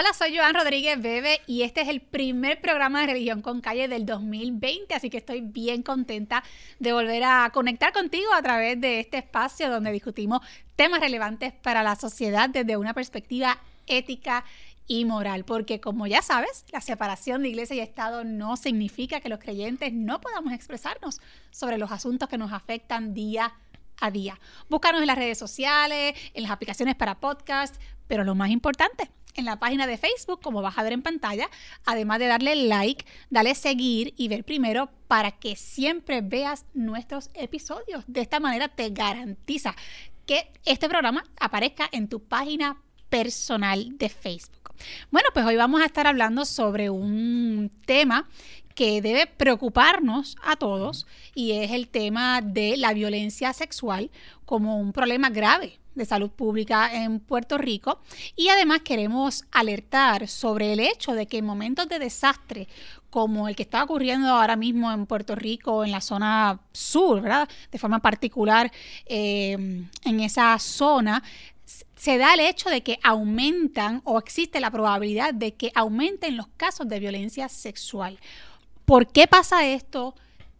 Hola, soy Joan Rodríguez Bebe y este es el primer programa de Religión con Calle del 2020, así que estoy bien contenta de volver a conectar contigo a través de este espacio donde discutimos temas relevantes para la sociedad desde una perspectiva ética y moral, porque como ya sabes, la separación de iglesia y Estado no significa que los creyentes no podamos expresarnos sobre los asuntos que nos afectan día a día. Búscanos en las redes sociales, en las aplicaciones para podcast, pero lo más importante, en la página de Facebook, como vas a ver en pantalla, además de darle like, dale seguir y ver primero para que siempre veas nuestros episodios. De esta manera te garantiza que este programa aparezca en tu página personal de Facebook. Bueno, pues hoy vamos a estar hablando sobre un tema que debe preocuparnos a todos y es el tema de la violencia sexual como un problema grave de salud pública en Puerto Rico y además queremos alertar sobre el hecho de que en momentos de desastre como el que está ocurriendo ahora mismo en Puerto Rico, en la zona sur, ¿verdad? De forma particular eh, en esa zona, se da el hecho de que aumentan o existe la probabilidad de que aumenten los casos de violencia sexual. ¿Por qué pasa esto?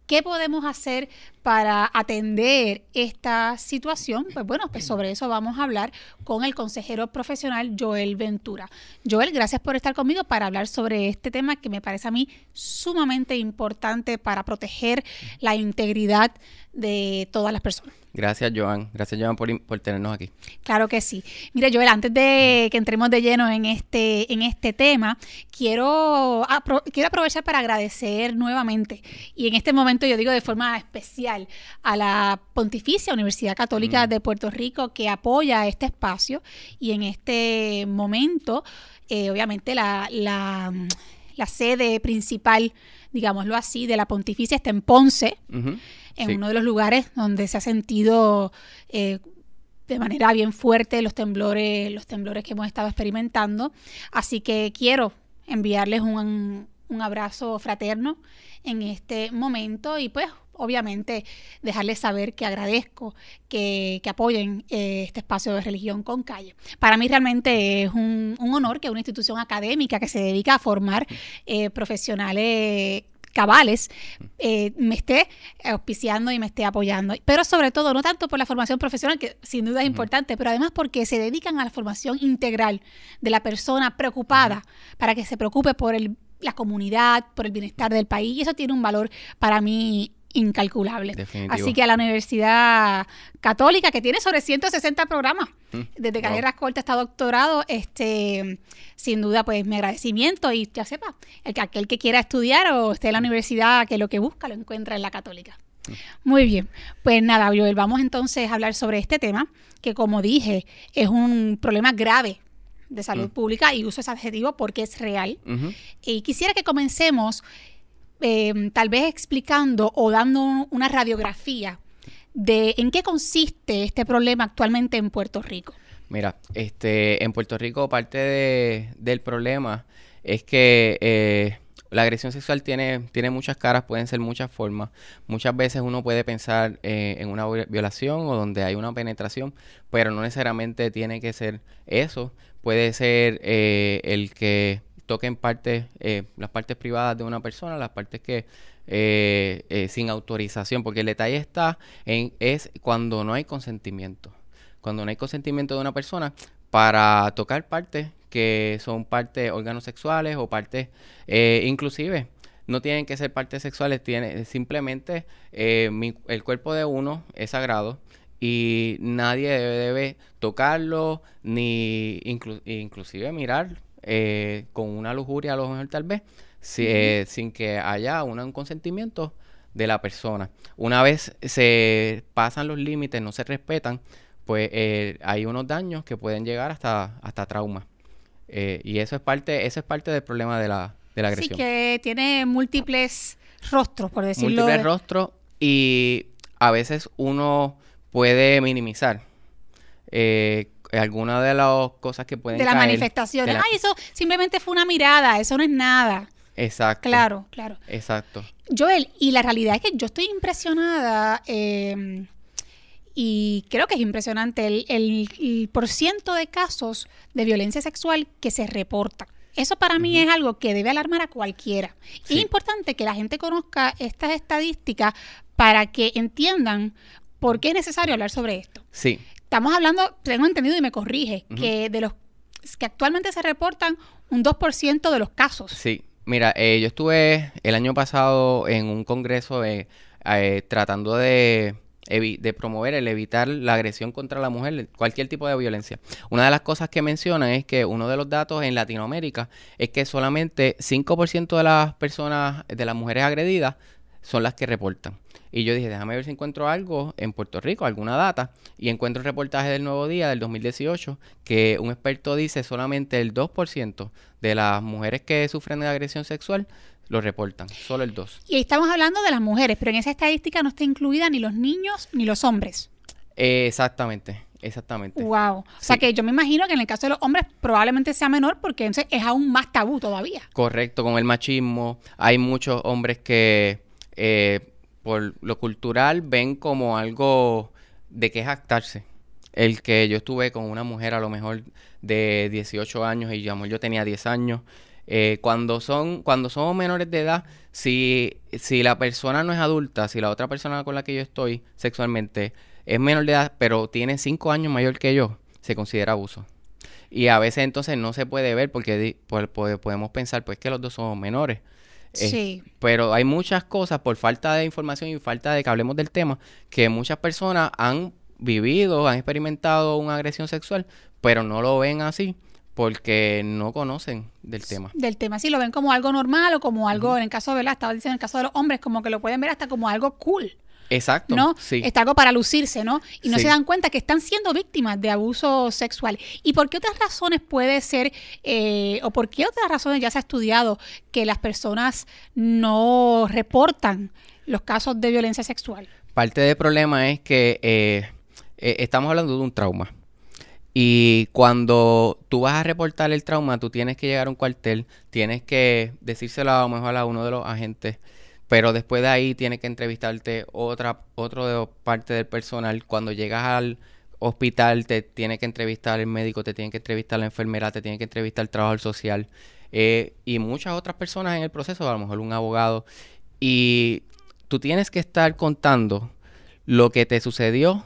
¿Qué podemos hacer para atender esta situación? Pues bueno, pues sobre eso vamos a hablar con el consejero profesional Joel Ventura. Joel, gracias por estar conmigo para hablar sobre este tema que me parece a mí sumamente importante para proteger la integridad de todas las personas. Gracias, Joan. Gracias, Joan, por, por, tenernos aquí. Claro que sí. Mira, Joel, antes de que entremos de lleno en este, en este tema, quiero, quiero aprovechar para agradecer nuevamente, y en este momento yo digo de forma especial, a la Pontificia Universidad Católica mm. de Puerto Rico que apoya este espacio y en este momento, eh, obviamente, la, la, la sede principal digámoslo así, de la pontificia está en Ponce, en uno de los lugares donde se ha sentido eh, de manera bien fuerte los temblores, los temblores que hemos estado experimentando. Así que quiero enviarles un, un abrazo fraterno en este momento y pues obviamente dejarles saber que agradezco que, apoyen eh, este espacio de religión con calle. Para mí realmente es un, honor que una institución académica que se dedica a formar eh, profesionales cabales eh, me esté auspiciando y me esté apoyando. Pero sobre todo, no tanto por la formación profesional, que sin duda es importante, pero además porque se dedican a la formación integral de la persona preocupada, para que se preocupe por el, la comunidad, por el bienestar del país. Y eso tiene un valor para mí incalculable. Así que a la Universidad Católica, que tiene sobre 160 programas, mm, desde carreras cortas hasta doctorado, este, sin duda, pues mi agradecimiento y ya sepa, el que aquel que quiera estudiar o esté en la universidad, que lo que busca lo encuentra en la Católica. Mm. Muy bien, pues nada, Joel, vamos entonces a hablar sobre este tema, que como dije, es un problema grave de salud mm. pública y uso ese adjetivo porque es real. Y quisiera que comencemos Em, tal vez explicando o dando una radiografía de en qué consiste este problema actualmente en Puerto Rico. Mira, este, en Puerto Rico parte del problema es que eh, la agresión sexual tiene, tiene muchas caras, pueden ser muchas formas. Muchas veces uno puede pensar eh, en una violación o donde hay una penetración, pero no necesariamente tiene que ser eso. Puede ser eh, el que toquen partes, eh, las partes privadas de una persona, las partes que sin autorización, porque el detalle está en es cuando no hay consentimiento, cuando no hay consentimiento de una persona para tocar partes que son partes órganos sexuales o partes inclusive no tienen que ser partes sexuales, tiene simplemente el cuerpo de uno es sagrado y nadie debe, debe tocarlo ni inclusive mirar eh, con una lujuria a lo mejor tal vez, eh, sin que haya un consentimiento de la persona. Una vez se pasan los límites, no se respetan, pues eh, hay unos daños que pueden llegar hasta, hasta trauma. y eso es parte, eso es parte del problema de la, de la agresión. Sí, que tiene múltiples rostros, por decirlo. Múltiples rostros y a veces uno puede minimizar eh, alguna de las cosas que pueden de las manifestaciones. Ay, eso simplemente fue una mirada, eso no es nada. Exacto. Claro, claro. Exacto. Joel, y la realidad es que yo estoy impresionada em, y creo que es impresionante el, el, el por ciento de casos de violencia sexual que se reportan. Eso para mí es algo que debe alarmar a cualquiera. Sí. Es importante que la gente conozca estas estadísticas para que entiendan por qué es necesario hablar sobre esto. Sí, Estamos hablando, tengo entendido y me corrige, que de los que actualmente se reportan un 2% de los casos. sí. Mira, eh, yo estuve el año pasado en un congreso eh, eh, tratando de, de promover el evitar la agresión contra la mujer, cualquier tipo de violencia. Una de las cosas que mencionan es que uno de los datos en Latinoamérica es que solamente 5% de las personas, de las mujeres agredidas, son las que reportan. Y yo dije, déjame ver si encuentro algo en Puerto Rico, alguna data, y encuentro el reportaje del Nuevo Día del 2018 que un experto dice solamente el 2% de las mujeres que sufren de agresión sexual lo reportan, solo el 2%. Y estamos hablando de las mujeres, pero en esa estadística no está incluida ni los niños ni los hombres. Eh, exactamente, exactamente. Wow. O sea Sí. que yo me imagino que en el caso de los hombres probablemente sea menor porque entonces es aún más tabú todavía. Correcto, con el machismo. Hay muchos hombres que eh, por lo cultural ven como algo de que jactarse. El que yo estuve con una mujer a lo mejor de 18 años y mejor yo tenía 10 años. Eh, cuando son, cuando somos menores de edad, si, si la persona no es adulta, si la otra persona con la que yo estoy sexualmente es menor de edad, pero tiene 5 años mayor que yo, se considera abuso. Y a veces entonces no se puede ver porque pues, pues, podemos pensar pues que los dos somos menores. Eh, Sí. Pero hay muchas cosas por falta de información y falta de que hablemos del tema que muchas personas han vivido, han experimentado una agresión sexual, pero no lo ven así porque no conocen del tema. Del tema, sí, lo ven como algo normal o como algo, en el caso, ¿verdad? Estaba diciendo en el caso de los hombres, como que lo pueden ver hasta como algo cool, Exacto. ¿no? Sí. Está algo para lucirse, ¿no? Y no Sí. se dan cuenta que están siendo víctimas de abuso sexual. ¿Y por qué otras razones puede ser, eh, o por qué otras razones ya se ha estudiado que las personas no reportan los casos de violencia sexual? Parte del problema es que eh, eh, estamos hablando de un trauma. Y cuando tú vas a reportar el trauma, tú tienes que llegar a un cuartel, tienes que decírselo a lo mejor a uno de los agentes, pero después de ahí tienes que entrevistarte otra otro de parte del personal. Cuando llegas al hospital, te tiene que entrevistar el médico, te tiene que entrevistar la enfermera, te tiene que entrevistar el trabajador social eh, y muchas otras personas en el proceso, a lo mejor un abogado. Y tú tienes que estar contando lo que te sucedió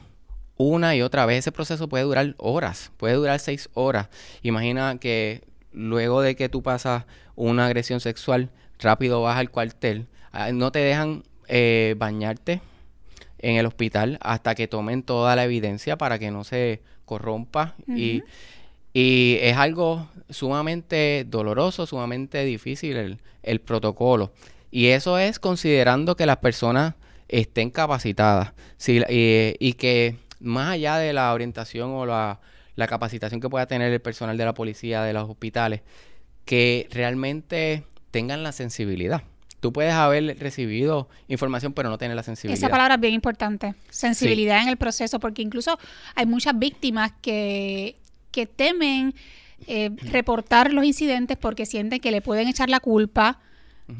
una y otra vez. Ese proceso puede durar horas, puede durar seis horas. Imagina que luego de que tú pasas una agresión sexual, rápido vas al cuartel, ah, no te dejan eh, bañarte en el hospital hasta que tomen toda la evidencia para que no se corrompa y, y es algo sumamente doloroso, sumamente difícil el, el protocolo. Y eso es considerando que las personas estén capacitadas si y, y que más allá de la orientación o la, la capacitación que pueda tener el personal de la policía, de los hospitales, que realmente tengan la sensibilidad. Tú puedes haber recibido información pero no tener la sensibilidad. Esa palabra es bien importante, sensibilidad en el proceso, porque incluso hay muchas víctimas que, que temen eh, reportar los incidentes porque sienten que le pueden echar la culpa,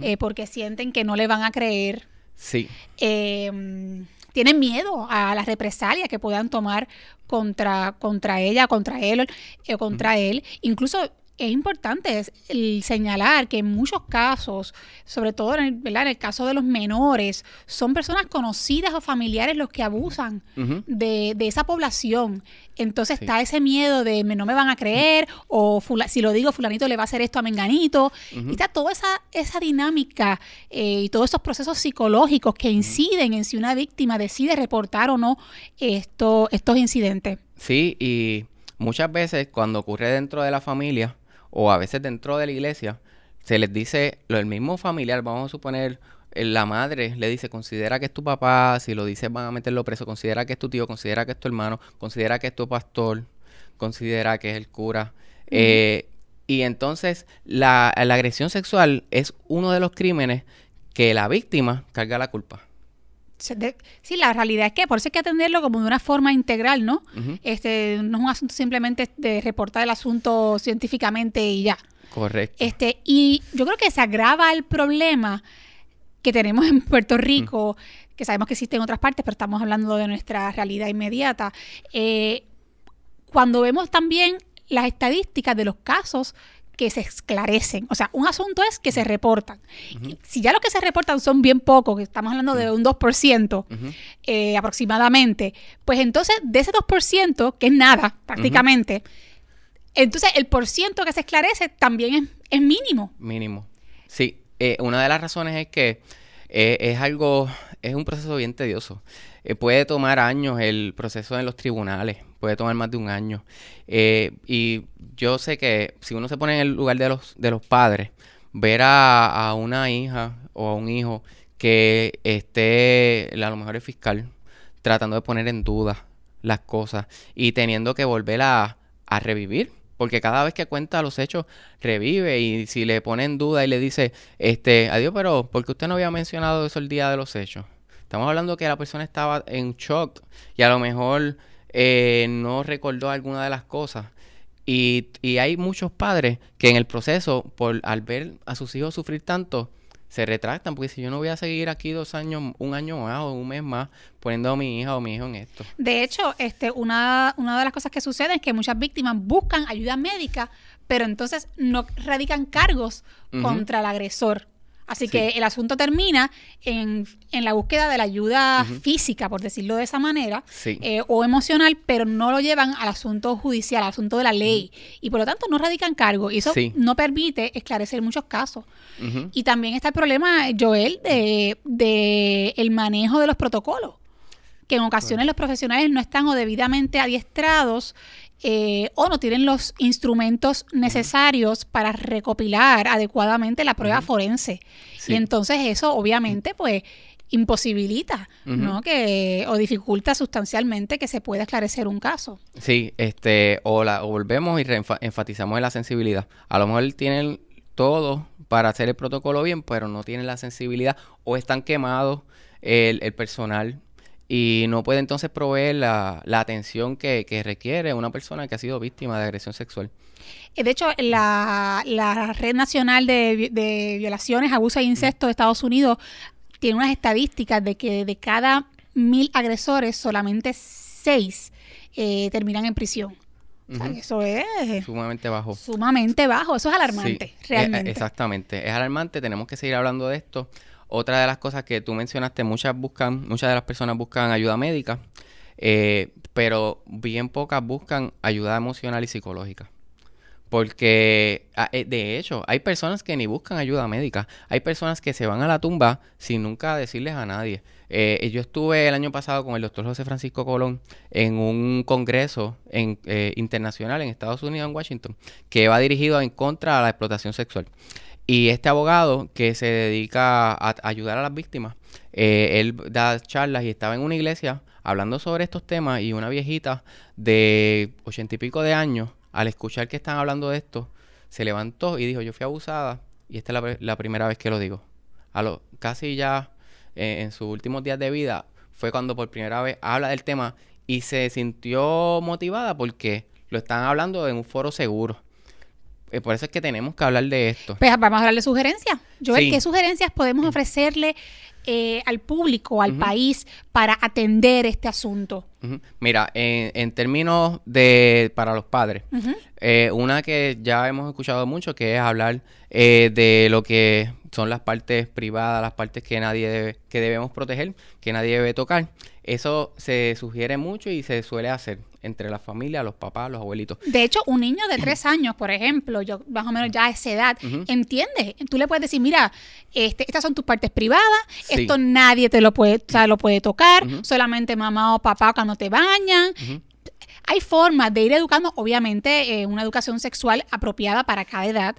eh, porque sienten que no le van a creer, Sí, eh, tienen miedo a las represalias que puedan tomar contra, contra ella, contra él o contra él. Incluso es importante es el señalar que en muchos casos, sobre todo en el, ¿verdad? en el caso de los menores, son personas conocidas o familiares los que abusan de, de esa población. Entonces Sí. está ese miedo de no me van a creer o fula- si lo digo fulanito le va a hacer esto a menganito. Y está toda esa, esa dinámica eh, y todos esos procesos psicológicos que inciden en si una víctima decide reportar o no esto, estos incidentes. Sí, y muchas veces cuando ocurre dentro de la familia o a veces dentro de la iglesia, se les dice, lo el mismo familiar, vamos a suponer, eh, la madre le dice, considera que es tu papá, si lo dices van a meterlo preso, considera que es tu tío, considera que es tu hermano, considera que es tu pastor, considera que es el cura. Eh, y entonces la, la agresión sexual es uno de los crímenes que la víctima carga la culpa. Sí, la realidad es que por eso hay que atenderlo como de una forma integral, ¿no? Este, no es un asunto simplemente de reportar el asunto científicamente y ya. Correcto. Este, y yo creo que se agrava el problema que tenemos en Puerto Rico que sabemos que existe en otras partes, pero estamos hablando de nuestra realidad inmediata, eh, cuando vemos también las estadísticas de los casos que se esclarecen. O sea, un asunto es que se reportan. Si ya los que se reportan son bien pocos, que estamos hablando de un 2% eh, aproximadamente, pues entonces de ese 2%, que es nada prácticamente, entonces el por ciento que se esclarece también es, mínimo. Mínimo. Sí, eh, una de las razones es que eh, es algo, es un proceso bien tedioso. puede tomar años el proceso en los tribunales, puede tomar más de un año. y yo sé que si uno se pone en el lugar de los, de los padres, ver a, una hija o a un hijo que esté, a lo mejor es fiscal, tratando de poner en duda las cosas y teniendo que volver a, a revivir. Porque cada vez que cuenta los hechos, revive. Y si le pone en duda y le dice, este, adiós, pero ¿por qué usted no había mencionado eso el día de los hechos? Estamos hablando que la persona estaba en shock y a lo mejor eh, no recordó alguna de las cosas. Y, y, hay muchos padres que en el proceso, por al ver a sus hijos sufrir tanto, se retractan, porque si yo no voy a seguir aquí dos años, un año más o un mes más, poniendo a mi hija o mi hijo en esto. De hecho, este, una, una de las cosas que sucede es que muchas víctimas buscan ayuda médica, pero entonces no radican cargos contra el agresor. Así que el asunto termina en, la búsqueda de la ayuda física, por decirlo de esa manera, eh, o emocional, pero no lo llevan al asunto judicial, al asunto de la ley. Y por lo tanto no radican cargo. Y eso no permite esclarecer muchos casos. Y también está el problema, Joel, de, de el manejo de los protocolos que en ocasiones los profesionales no están o debidamente adiestrados eh, o no tienen los instrumentos necesarios para recopilar adecuadamente la prueba forense. Y entonces eso obviamente pues imposibilita, ¿no? Que o dificulta sustancialmente que se pueda esclarecer un caso. Sí, este o, la, volvemos y enfatizamos en la sensibilidad. A lo mejor tienen todo para hacer el protocolo bien, pero no tienen la sensibilidad o están quemados el, el personal y no puede entonces proveer la, atención que, requiere una persona que ha sido víctima de agresión sexual. Eh, de hecho, la, Red Nacional de, Violaciones, Abuso e Incesto de Estados Unidos tiene unas estadísticas de que de cada mil agresores, solamente seis eh, terminan en prisión. eso es sumamente bajo. Sumamente bajo, eso es alarmante, eh, realmente. exactamente, es alarmante, tenemos que seguir hablando de esto. Otra de las cosas que tú mencionaste, muchas buscan, muchas de las personas buscan ayuda médica, eh, pero bien pocas buscan ayuda emocional y psicológica. Porque, ah, eh, de hecho, hay personas que ni buscan ayuda médica. Hay personas que se van a la tumba sin nunca decirles a nadie. Eh, yo estuve el año pasado con el doctor José Francisco Colón en un congreso en, internacional en Estados Unidos, en Washington, que va dirigido en contra de la explotación sexual. Y este abogado que se dedica a ayudar a las víctimas, eh, él da charlas y estaba en una iglesia hablando sobre estos temas y una viejita de ochenta y pico de años, al escuchar que están hablando de esto, se levantó y dijo, yo fui abusada y esta es la, primera vez que lo digo. A lo, casi ya eh, en sus últimos días de vida fue cuando por primera vez habla del tema y se sintió motivada porque lo están hablando en un foro seguro. Eh, por eso es que tenemos que hablar de esto. Pues vamos a hablar de sugerencias. Joel, ¿qué sugerencias podemos ofrecerle eh, al público, al país, para atender este asunto? Mira, en, términos de para los padres, eh, una que ya hemos escuchado mucho, que es hablar de lo que son las partes privadas, las partes que nadie debe, que debemos proteger, que nadie debe tocar. Eso se sugiere mucho y se suele hacer entre la familia, los papás, los abuelitos. De hecho, un niño de tres años, por ejemplo, yo más o menos ya a esa edad, entiende. Tú le puedes decir, mira, este, estas son tus partes privadas, esto nadie te lo puede, o sea, lo puede tocar, solamente mamá o papá cuando te bañan. Hay formas de ir educando, obviamente, eh, una educación sexual apropiada para cada edad,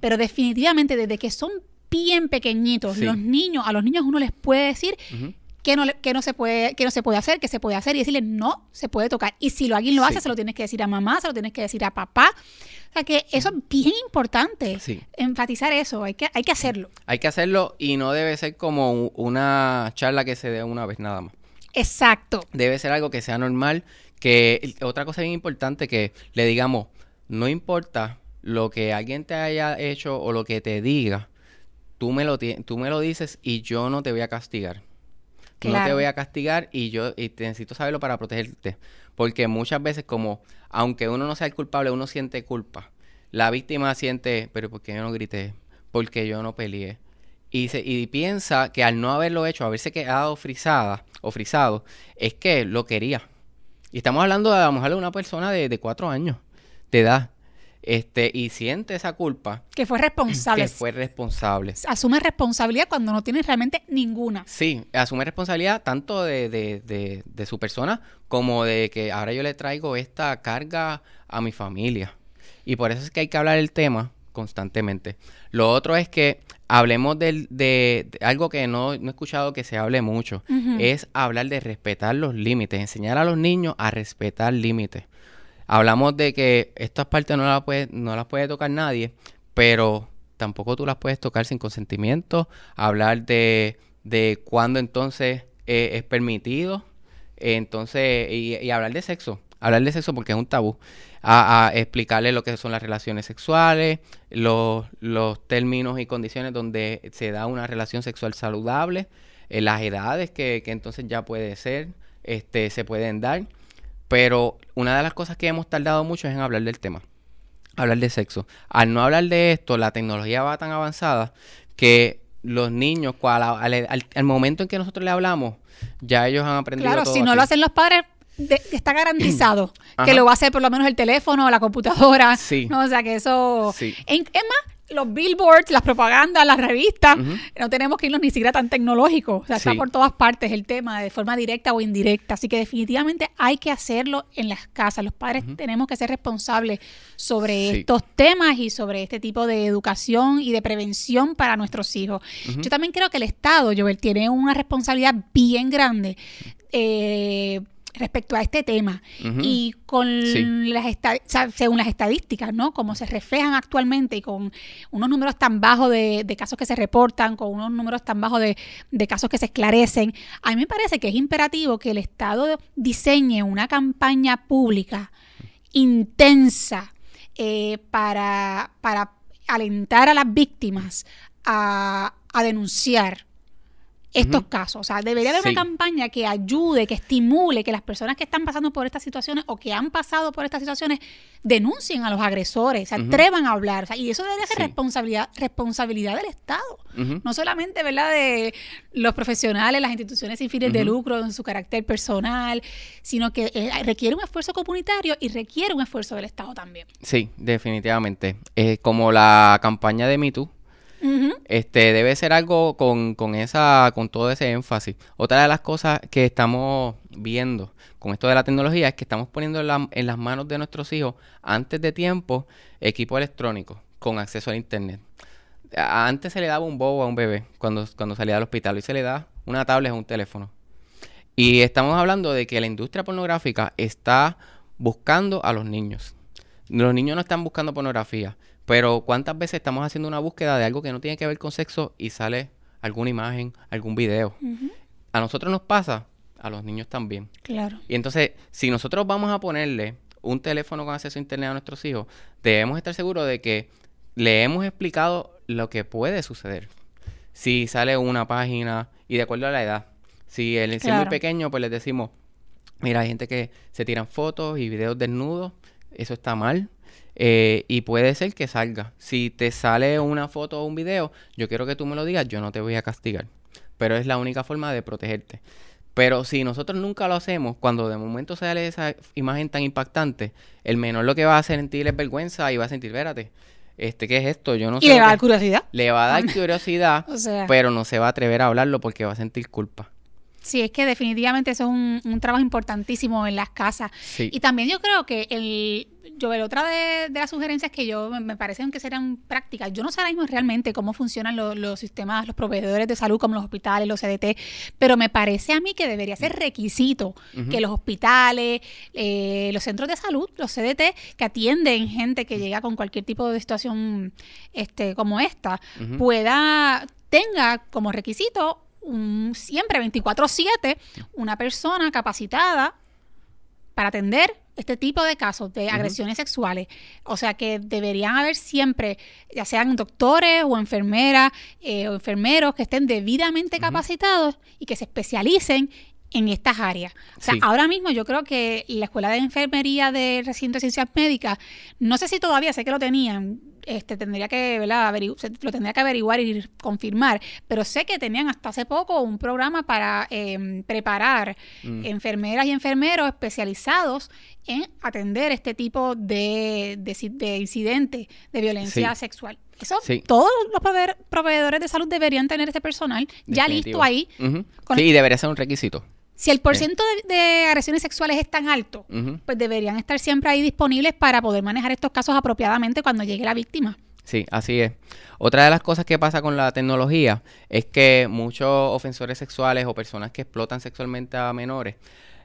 pero definitivamente desde que son bien pequeñitos, los niños, a los niños uno les puede decir que no, no se puede, no se puede hacer, que se puede hacer y decirle no se puede tocar. Y si lo, alguien lo hace, se lo tienes que decir a mamá, se lo tienes que decir a papá. O sea que eso es bien importante. Enfatizar eso, hay que, hay que hacerlo. Hay que hacerlo y no debe ser como una charla que se dé una vez nada más. Exacto. Debe ser algo que sea normal. Que otra cosa bien importante que le digamos, no importa lo que alguien te haya hecho o lo que te diga, tú me lo, tú me lo dices y yo no te voy a castigar No te voy a castigar y yo y te necesito saberlo para protegerte. Porque muchas veces como, aunque uno no sea el culpable, uno siente culpa. La víctima siente, pero ¿por qué yo no grité? ¿Por qué yo no peleé? Y, se, y piensa que al no haberlo hecho, haberse quedado frisada o frisado, es que lo quería. Y estamos hablando de a lo mejor de una persona de, de cuatro años de edad. Este, y siente esa culpa Que fue responsable. que fue responsable. Asume responsabilidad cuando no tiene realmente ninguna. Sí, asume responsabilidad tanto de, de, de, de su persona como de que ahora yo le traigo esta carga a mi familia. Y por eso es que hay que hablar del tema constantemente. Lo otro es que hablemos del- de, de algo que no, no he escuchado que se hable mucho. Es hablar de respetar los límites, enseñar a los niños a respetar límites. Hablamos de que estas partes no las puede, tocar nadie, pero tampoco tú las puedes tocar sin consentimiento. Hablar de, de cuándo entonces eh, es permitido. Entonces, y, hablar de sexo. Hablar de sexo porque es un tabú. A explicarle lo que son las relaciones sexuales, los, los términos y condiciones donde se da una relación sexual saludable, eh, las edades que, que entonces ya puede ser, este, se pueden dar. Pero una de las cosas que hemos tardado mucho es en hablar del tema, hablar de sexo. Al no hablar de esto, la tecnología va tan avanzada que los niños, cual- al, al- al momento en que nosotros le hablamos, ya ellos han aprendido Claro, todo si no lo hacen los padres, de- está garantizado que lo va a hacer por lo menos el teléfono o la computadora. Sí. ¿no? O sea que eso. Sí. En- es más, los billboards, las propagandas, las revistas, no tenemos que irnos ni siquiera tan tecnológicos. O sea, está por todas partes el tema, de forma directa o indirecta. Así que definitivamente hay que hacerlo en las casas. Los padres tenemos que ser responsables sobre Sí. estos temas y sobre este tipo de educación y de prevención para nuestros hijos. Yo también creo que el Estado, Joel, tiene una responsabilidad bien grande eh, respecto a este tema. Y con Sí. las o sea, según las estadísticas, ¿no? Como se reflejan actualmente y con unos números tan bajos de, de casos que se reportan, con unos números tan bajos de, de casos que se esclarecen, a mí me parece que es imperativo que el Estado diseñe una campaña pública intensa eh, para, para alentar a las víctimas a, a denunciar estos casos. O sea, debería haber Sí. una campaña que ayude, que estimule que las personas que están pasando por estas situaciones o que han pasado por estas situaciones denuncien a los agresores, se atrevan a hablar. O sea, y eso debería ser Sí. responsabilidad, responsabilidad del Estado. No solamente, ¿verdad?, de los profesionales, las instituciones sin fines de lucro en su carácter personal, sino que eh, requiere un esfuerzo comunitario y requiere un esfuerzo del Estado también. Sí, definitivamente. Eh, como la campaña de Me Too, Este debe ser algo con, con esa con todo ese énfasis. Otra de las cosas que estamos viendo con esto de la tecnología es que estamos poniendo en, la- en las manos de nuestros hijos antes de tiempo equipo electrónico con acceso al internet. A- Antes se le daba un bobo a un bebé cuando, cuando salía del hospital y se le da una tablet o un teléfono. Y estamos hablando de que la industria pornográfica está buscando a los niños. Los niños no están buscando pornografía, pero ¿cuántas veces estamos haciendo una búsqueda de algo que no tiene que ver con sexo y sale alguna imagen, algún video? A nosotros nos pasa, a los niños también. Claro. Y entonces, si nosotros vamos a ponerle un teléfono con acceso a internet a nuestros hijos, debemos estar seguros de que le hemos explicado lo que puede suceder. Si sale una página y de acuerdo a la edad. Si el si es muy pequeño, pues les decimos, mira, hay gente que se tiran fotos y videos desnudos, eso está mal. Eh, y puede ser que salga. Si te sale una foto o un video, yo quiero que tú me lo digas, yo no te voy a castigar. Pero es la única forma de protegerte. Pero si nosotros nunca lo hacemos, cuando de momento sale esa imagen tan impactante, el menor lo que va a sentir es vergüenza y va a sentir, espérate, este, ¿qué es esto? Yo no sé. Y le lo va a que-". dar curiosidad. Le va a dar curiosidad, O sea, pero no se va a atrever a hablarlo porque va a sentir culpa. Sí, es que definitivamente eso es un, un trabajo importantísimo en las casas. Sí. Y también yo creo que el, yo, el otra de, de las sugerencias que yo me, parecen que serían prácticas, yo no sé ahora mismo realmente cómo funcionan lo- los sistemas, los proveedores de salud como los hospitales, los CDT, pero me parece a mí que debería ser requisito que los hospitales, eh, los centros de salud, los CDT, que atienden gente que llega con cualquier tipo de situación este, como esta, pueda, tenga como requisito un, siempre 24/7 una persona capacitada para atender este tipo de casos de agresiones sexuales. O sea que deberían haber siempre, ya sean doctores o enfermeras eh, o enfermeros que estén debidamente capacitados y que se especialicen en estas áreas. O sea, ahora mismo yo creo que la Escuela de Enfermería de Recinto de Ciencias Médicas, no sé si todavía, sé que lo tenían, este, tendría que, ¿verdad? lo tendría que averiguar y confirmar, pero sé que tenían hasta hace poco un programa para em, preparar mm. enfermeras y enfermeros especializados en atender este tipo de, de, incidentes de violencia sexual. Eso, todos los proveedores de salud deberían tener ese personal ya listo ahí. Sí, y debería ser un requisito. Si el porcentaje de, agresiones sexuales es tan alto, pues deberían estar siempre ahí disponibles para poder manejar estos casos apropiadamente cuando llegue la víctima. Sí, así es. Otra de las cosas que pasa con la tecnología es que muchos ofensores sexuales o personas que explotan sexualmente a menores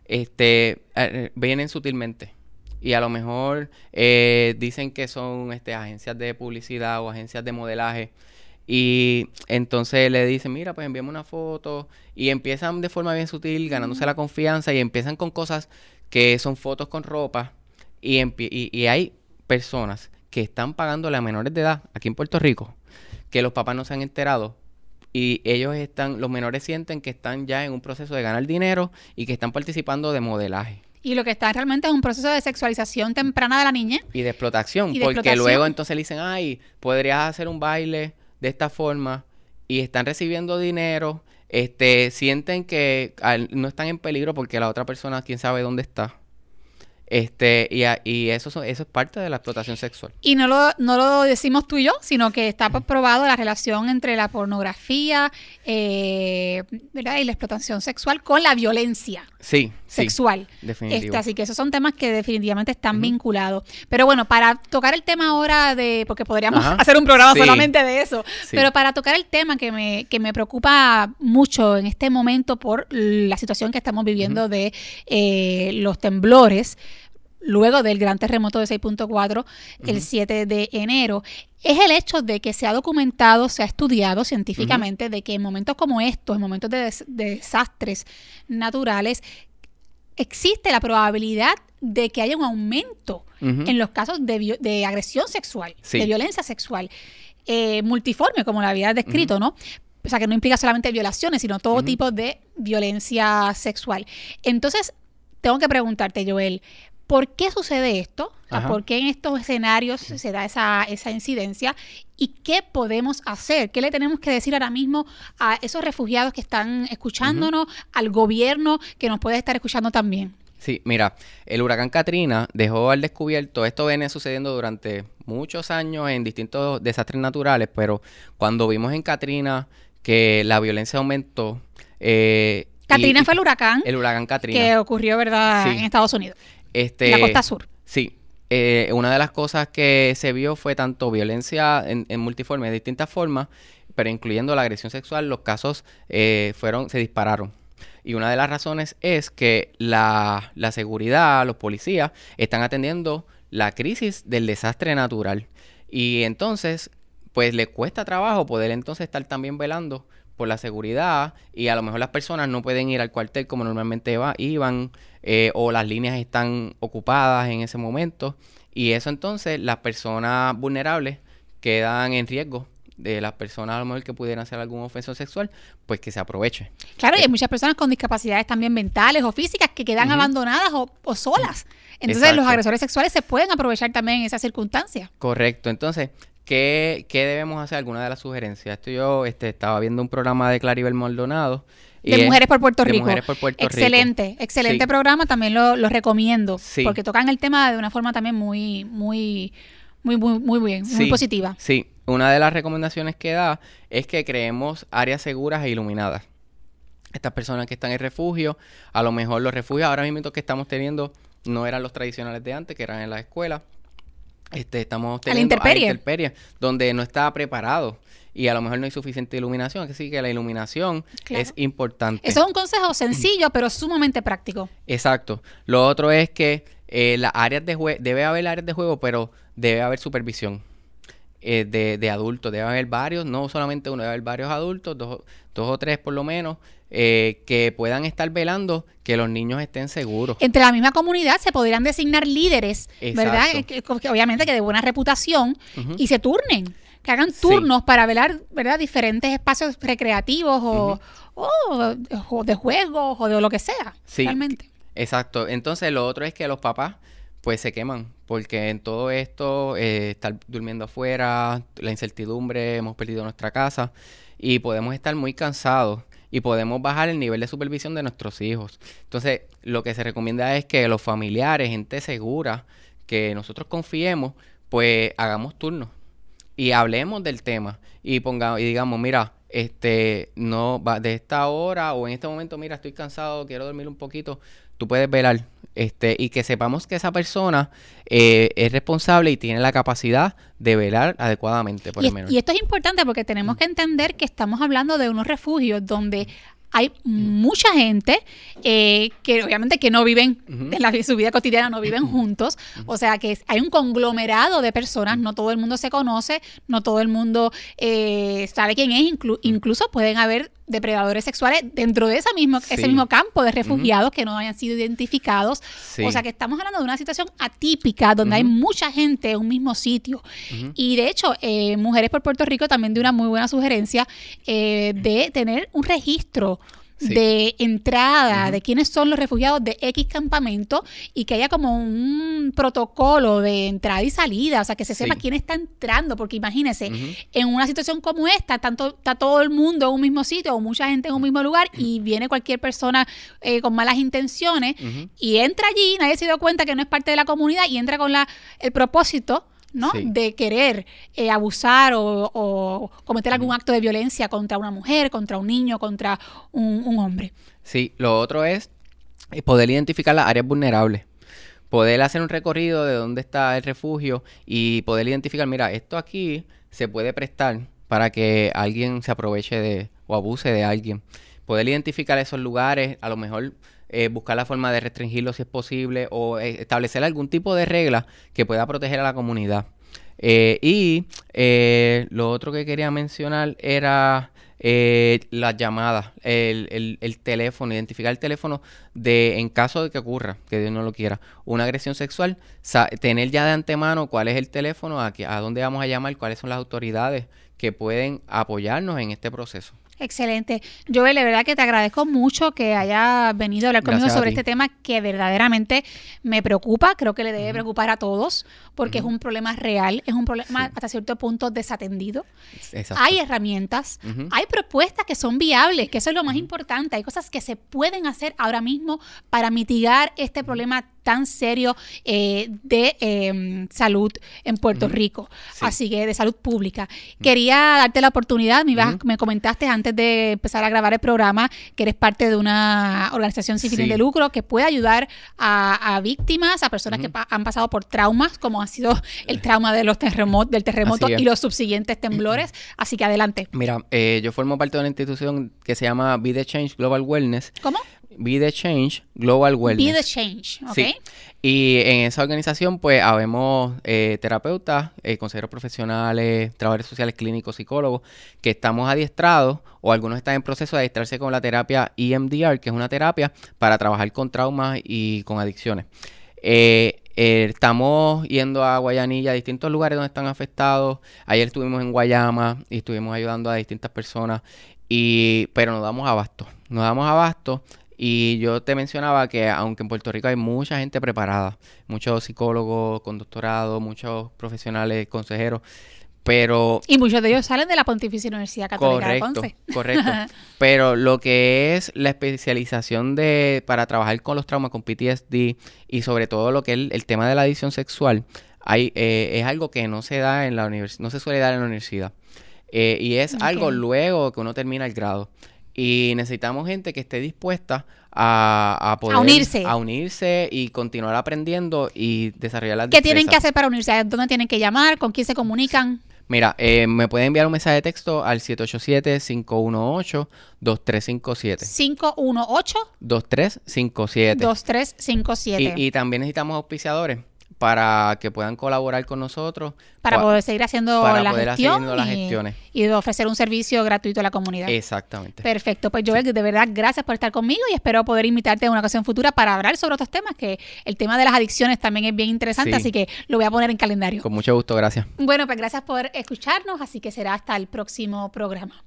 este, eh, vienen sutilmente y a lo mejor eh, dicen que son este, agencias de publicidad o agencias de modelaje y entonces le dicen, mira, pues envíame una foto. Y empiezan de forma bien sutil, ganándose la confianza. Y empiezan con cosas que son fotos con ropa. Y, y, hay personas que están pagándole a menores de edad, aquí en Puerto Rico, que los papás no se han enterado. Y ellos están, los menores sienten que están ya en un proceso de ganar dinero y que están participando de modelaje. Y lo que está realmente es un proceso de sexualización temprana de la niña. Y de explotación, porque luego entonces le dicen, ay, podrías hacer un baile de esta forma y están recibiendo dinero, este, sienten que no están en peligro porque la otra persona, quién sabe dónde está. Este, y, y eso, eso es parte de la explotación sexual. Y no lo, no lo decimos tú y yo, sino que está probado la relación entre la pornografía eh, y la explotación sexual con la violencia sí, sexual. Este, así que esos son temas que definitivamente están vinculados. Pero bueno, para tocar el tema ahora de, porque podríamos hacer un programa solamente de eso, pero para tocar el tema que me, que me preocupa mucho en este momento por la situación que estamos viviendo de eh, los temblores, luego del gran terremoto de 6.4 el 7 de enero, es el hecho de que se ha documentado, se ha estudiado científicamente de que en momentos como estos, en momentos de, desastres naturales, existe la probabilidad de que haya un aumento en los casos de, agresión sexual, de violencia sexual, eh, multiforme, como la había descrito, ¿no? O sea, que no implica solamente violaciones, sino todo tipo de violencia sexual. Entonces, tengo que preguntarte, Joel, ¿Por qué sucede esto? ¿Por qué en estos escenarios se da esa, esa incidencia? ¿Y qué podemos hacer? ¿Qué le tenemos que decir ahora mismo a esos refugiados que están escuchándonos, al gobierno que nos puede estar escuchando también? Sí, mira, el huracán Katrina dejó al descubierto, esto viene sucediendo durante muchos años en distintos desastres naturales, pero cuando vimos en Katrina que la violencia aumentó, eh, Katrina fue el huracán. El huracán Katrina. Que ocurrió, ¿verdad?, en Estados Unidos. Este, la costa sur. Sí. Eh, una de las cosas que se vio fue tanto violencia en, multiforme de distintas formas, pero incluyendo la agresión sexual, los casos eh, fueron, se dispararon. Y una de las razones es que la, la seguridad, los policías, están atendiendo la crisis del desastre natural. Y entonces, pues le cuesta trabajo poder entonces estar también velando por la seguridad y a lo mejor las personas no pueden ir al cuartel como normalmente va, iban eh, o las líneas están ocupadas en ese momento y eso entonces las personas vulnerables quedan en riesgo de las personas a lo mejor que pudieran hacer algún ofenso sexual, pues que se aproveche. Claro, y hay muchas personas con discapacidades también mentales o físicas que quedan abandonadas o, solas. Entonces los agresores sexuales se pueden aprovechar también en esas circunstancias. Correcto. Entonces, ¿Qué, debemos hacer? Alguna de las sugerencias. Esto yo este, estaba viendo un programa de Claribel Maldonado. De Mujeres por Puerto Rico. Mujeres por Puerto excelente, Rico. excelente programa, también lo, recomiendo. Porque tocan el tema de una forma también muy, muy, muy, muy, muy bien, muy positiva. Sí, una de las recomendaciones que da es que creemos áreas seguras e iluminadas. Estas personas que están en refugio, a lo mejor los refugios ahora mismo que estamos teniendo no eran los tradicionales de antes, que eran en las escuelas este, estamos teniendo a la intemperie. donde no está preparado y a lo mejor no hay suficiente iluminación, así que la iluminación es importante. Eso es un consejo sencillo, pero sumamente práctico. Exacto. Lo otro es que eh, las áreas de juego, debe haber áreas de juego, pero debe haber supervisión. eh, de, de, adultos. Debe haber varios, no solamente uno, debe haber varios adultos, dos, dos o tres por lo menos, eh, que puedan estar velando que los niños estén seguros. Entre la misma comunidad se podrían designar líderes, ¿verdad? Que, obviamente que de buena reputación y se turnen, que hagan turnos para velar, ¿verdad? Diferentes espacios recreativos o, o, de juegos o de lo que sea, realmente. Exacto. Entonces lo otro es que los papás pues se queman, porque en todo esto, eh, estar durmiendo afuera, la incertidumbre, hemos perdido nuestra casa y podemos estar muy cansados y podemos bajar el nivel de supervisión de nuestros hijos. Entonces, lo que se recomienda es que los familiares, gente segura, que nosotros confiemos, pues hagamos turnos y hablemos del tema y pongamos y digamos, mira, este no va de esta hora o en este momento, mira, estoy cansado, quiero dormir un poquito, tú puedes velar este, y que sepamos que esa persona eh, es responsable y tiene la capacidad de velar adecuadamente por y, el menor. Y esto es importante porque tenemos que entender que estamos hablando de unos refugios donde hay mucha gente eh, que obviamente que no viven en la, su vida cotidiana, no viven juntos. O sea que hay un conglomerado de personas, no todo el mundo se conoce, no todo el mundo eh, sabe quién es, incluso pueden haber depredadores sexuales dentro de ese mismo, ese mismo campo de refugiados que no hayan sido identificados. O sea que estamos hablando de una situación atípica donde hay mucha gente en un mismo sitio. Y de hecho, eh, Mujeres por Puerto Rico también de una muy buena sugerencia de tener un registro de entrada, de quiénes son los refugiados de X campamento y que haya como un protocolo de entrada y salida, o sea, que se sepa quién está entrando, porque imagínese, en una situación como esta, tanto está todo el mundo en un mismo sitio o mucha gente en un mismo lugar y viene cualquier persona eh, con malas intenciones y entra allí, nadie se dio cuenta que no es parte de la comunidad y entra con la, el propósito ¿no? De querer eh, abusar o, cometer algún acto de violencia contra una mujer, contra un niño, contra un, hombre. Sí, lo otro es eh, poder identificar las áreas vulnerables. Poder hacer un recorrido de dónde está el refugio y poder identificar, mira, esto aquí se puede prestar para que alguien se aproveche de o abuse de alguien. Poder identificar esos lugares, a lo mejor eh, buscar la forma de restringirlo si es posible o eh, establecer algún tipo de regla que pueda proteger a la comunidad. Eh, y lo otro que quería mencionar era las llamadas, el, el, teléfono, identificar el teléfono de en caso de que ocurra, que Dios no lo quiera, una agresión sexual, tener ya de antemano cuál es el teléfono, a, a dónde vamos a llamar, cuáles son las autoridades que pueden apoyarnos en este proceso. Excelente. Joel, de verdad que te agradezco mucho que haya venido a hablar conmigo sobre este tema que verdaderamente me preocupa, creo que le debe preocupar a todos, porque es un problema real, es un problema hasta cierto punto desatendido. Hay herramientas, hay propuestas que son viables, que eso es lo más importante, hay cosas que se pueden hacer ahora mismo para mitigar este problema tan serio eh, de em, salud en Puerto Rico, así que de salud pública. Quería darte la oportunidad, me, me comentaste antes de empezar a grabar el programa que eres parte de una organización sin fines de lucro que puede ayudar a, víctimas, a personas que han pasado por traumas, como ha sido el trauma de los terremotos, del terremoto y los subsiguientes temblores. Así que adelante. Mira, eh, yo formo parte de una institución que se llama Be the Change Global Wellness. ¿Cómo? Be the Change Global Wellness. Be the Change, ok. Sí. Y en esa organización, pues, habemos eh, terapeutas, eh, consejeros profesionales, trabajadores sociales clínicos, psicólogos, que estamos adiestrados o algunos están en proceso de adiestrarse con la terapia EMDR, que es una terapia para trabajar con traumas y con adicciones. Eh, estamos yendo a Guayanilla, a distintos lugares donde están afectados. Ayer estuvimos en Guayama y estuvimos ayudando a distintas personas, y, pero nos damos abasto. Nos damos abasto y yo te mencionaba que aunque en Puerto Rico hay mucha gente preparada, muchos psicólogos con doctorado, muchos profesionales, consejeros, pero... Y muchos de ellos salen de la Pontificia Universidad Católica de Ponce. Correcto, pero lo que es la especialización de para trabajar con los traumas, con PTSD y sobre todo lo que es el, tema de la adicción sexual, hay, eh, es algo que no se da en la universidad, no se suele dar en la universidad. Eh, y es algo luego que uno termina el grado. Y necesitamos gente que esté dispuesta a, poder... unirse. A unirse y continuar aprendiendo y desarrollar las ¿Qué tienen que hacer para unirse? ¿Dónde tienen que llamar? ¿Con quién se comunican? Mira, eh, me pueden enviar un mensaje de texto al 787-518-2357. ¿518? 2357. 2357. Y, y también necesitamos auspiciadores para que puedan colaborar con nosotros. Para poder seguir haciendo para la poder gestión haciendo las y, gestiones. y de ofrecer un servicio gratuito a la comunidad. Exactamente. Perfecto, pues Joel, de verdad, gracias por estar conmigo y espero poder invitarte en una ocasión futura para hablar sobre otros temas, que el tema de las adicciones también es bien interesante, Sí. así que lo voy a poner en calendario. Con mucho gusto, gracias. Bueno, pues gracias por escucharnos, así que será hasta el próximo programa.